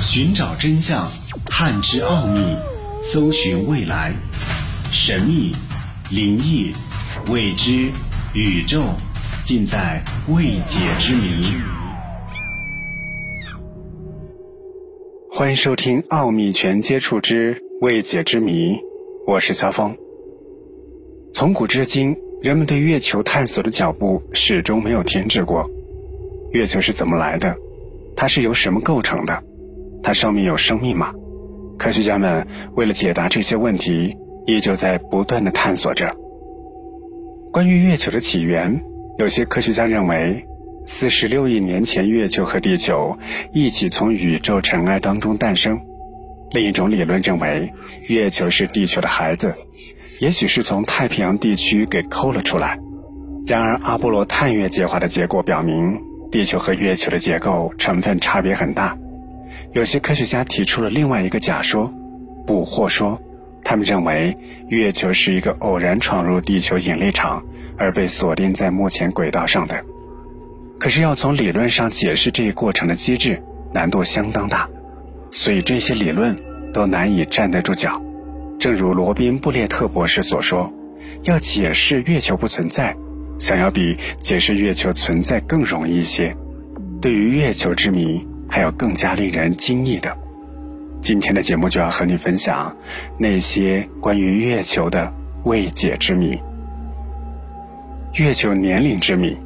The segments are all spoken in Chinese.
寻找真相，探知奥秘，搜寻未来，神秘、灵异、未知、宇宙，尽在未解之谜。欢迎收听《奥秘全接触之未解之谜》，我是肖峰。从古至今，人们对月球探索的脚步始终没有停止过。月球是怎么来的？它是由什么构成的？它上面有生命吗？科学家们为了解答这些问题，依旧在不断的探索着。关于月球的起源，有些科学家认为，四十六亿年前，月球和地球一起从宇宙尘埃当中诞生。另一种理论认为，月球是地球的孩子，也许是从太平洋地区给抠了出来。然而，阿波罗探月计划的结果表明，地球和月球的结构成分差别很大。有些科学家提出了另外一个假说——捕获说。他们认为月球是一个偶然闯入地球引力场而被锁定在目前轨道上的。可是要从理论上解释这一过程的机制，难度相当大，所以这些理论都难以站得住脚。正如罗宾·布列特博士所说：“要解释月球不存在，想要比解释月球存在更容易一些。”对于月球之谜。还有更加令人惊异的，今天的节目就要和你分享那些关于月球的未解之谜。月球年龄之谜，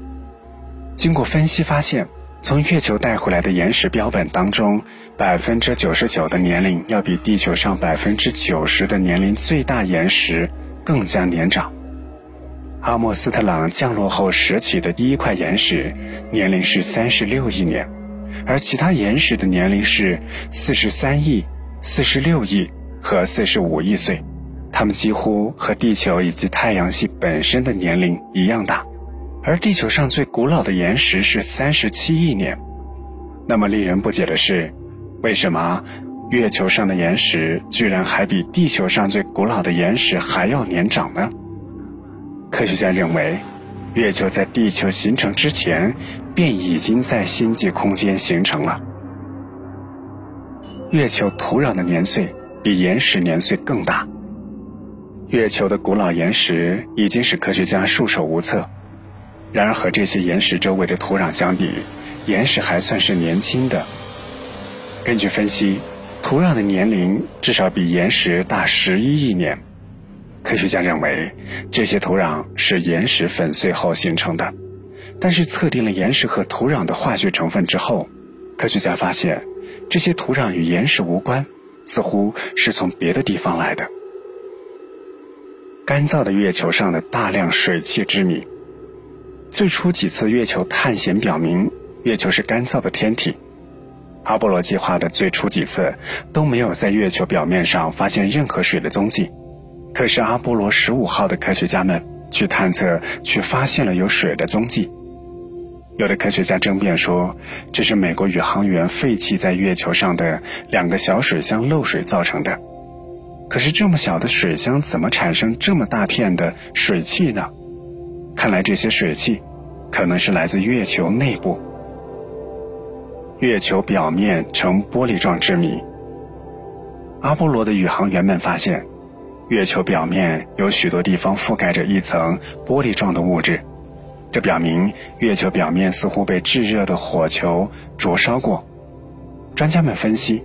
经过分析发现，从月球带回来的岩石标本当中，百分之九十九的年龄要比地球上百分之九十的年龄最大岩石更加年长。阿莫斯特朗降落后拾起的第一块岩石，年龄是三十六亿年。而其他岩石的年龄是四十三亿、四十六亿和四十五亿岁，它们几乎和地球以及太阳系本身的年龄一样大。而地球上最古老的岩石是三十七亿年。那么令人不解的是，为什么月球上的岩石居然还比地球上最古老的岩石还要年长呢？科学家认为。月球在地球形成之前，便已经在星际空间形成了。月球土壤的年岁比岩石年岁更大。月球的古老岩石已经使科学家束手无策。然而和这些岩石周围的土壤相比，岩石还算是年轻的。根据分析，土壤的年龄至少比岩石大十一亿年。科学家认为，这些土壤是岩石粉碎后形成的，但是测定了岩石和土壤的化学成分之后，科学家发现，这些土壤与岩石无关，似乎是从别的地方来的。干燥的月球上的大量水汽之谜。最初几次月球探险表明，月球是干燥的天体。阿波罗计划的最初几次都没有在月球表面上发现任何水的踪迹。可是阿波罗十五号的科学家们去探测，却发现了有水的踪迹。有的科学家争辩说，这是美国宇航员废弃在月球上的两个小水箱漏水造成的。可是这么小的水箱怎么产生这么大片的水汽呢？看来这些水汽可能是来自月球内部。月球表面呈玻璃状之谜。阿波罗的宇航员们发现。月球表面有许多地方覆盖着一层玻璃状的物质，这表明月球表面似乎被炙热的火球灼烧过。专家们分析，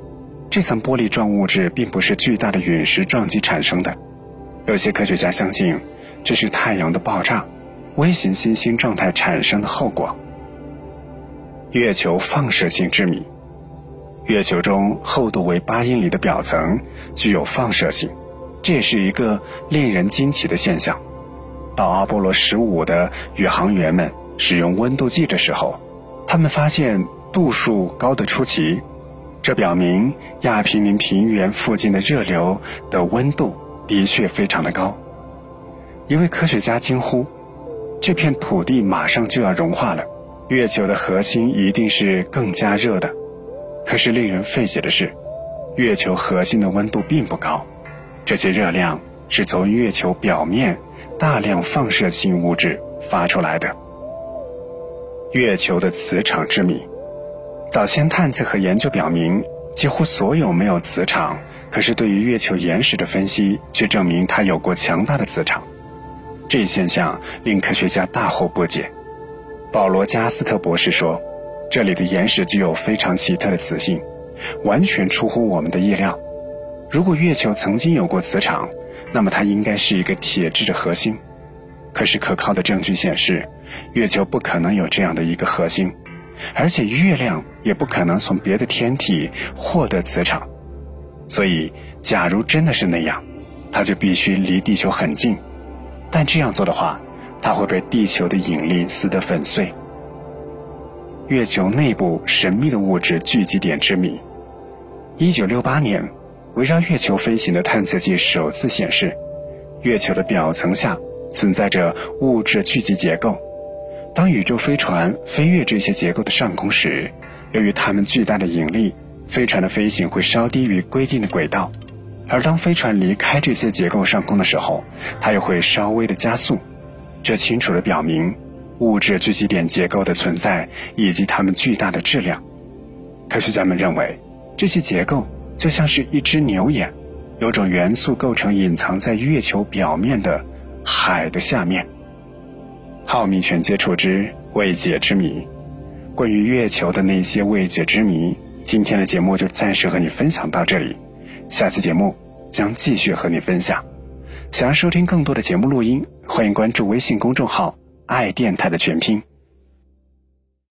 这层玻璃状物质并不是巨大的陨石撞击产生的。有些科学家相信，这是太阳的爆炸、微型新星状态产生的后果。月球放射性之谜：月球中厚度为八英里的表层具有放射性。这也是一个令人惊奇的现象。到阿波罗十五的宇航员们使用温度计的时候，他们发现度数高得出奇，这表明亚平宁平原附近的热流的温度的确非常的高。一位科学家惊呼：“这片土地马上就要融化了，月球的核心一定是更加热的。”可是令人费解的是，月球核心的温度并不高。这些热量是从月球表面大量放射性物质发出来的。月球的磁场之谜，早先探测和研究表明，几乎所有没有磁场，可是对于月球岩石的分析却证明它有过强大的磁场。这一现象令科学家大惑不解。保罗·加斯特博士说：“这里的岩石具有非常奇特的磁性，完全出乎我们的意料。如果月球曾经有过磁场，那么它应该是一个铁质的核心。可是可靠的证据显示，月球不可能有这样的一个核心，而且月亮也不可能从别的天体获得磁场。所以，假如真的是那样，它就必须离地球很近。但这样做的话，它会被地球的引力撕得粉碎。月球内部神秘的物质聚集点之谜。一九六八年，围绕月球飞行的探测器首次显示，月球的表层下存在着物质聚集结构。当宇宙飞船飞越这些结构的上空时，由于它们巨大的引力，飞船的飞行会稍低于规定的轨道。而当飞船离开这些结构上空的时候，它又会稍微的加速。这清楚地表明物质聚集点结构的存在以及它们巨大的质量。科学家们认为，这些结构就像是一只牛眼，有种元素构成隐藏在月球表面的海的下面。浩密全接触之未解之谜，关于月球的那些未解之谜，今天的节目就暂时和你分享到这里。下期节目将继续和你分享。想要收听更多的节目录音，欢迎关注微信公众号“爱电台”的全拼。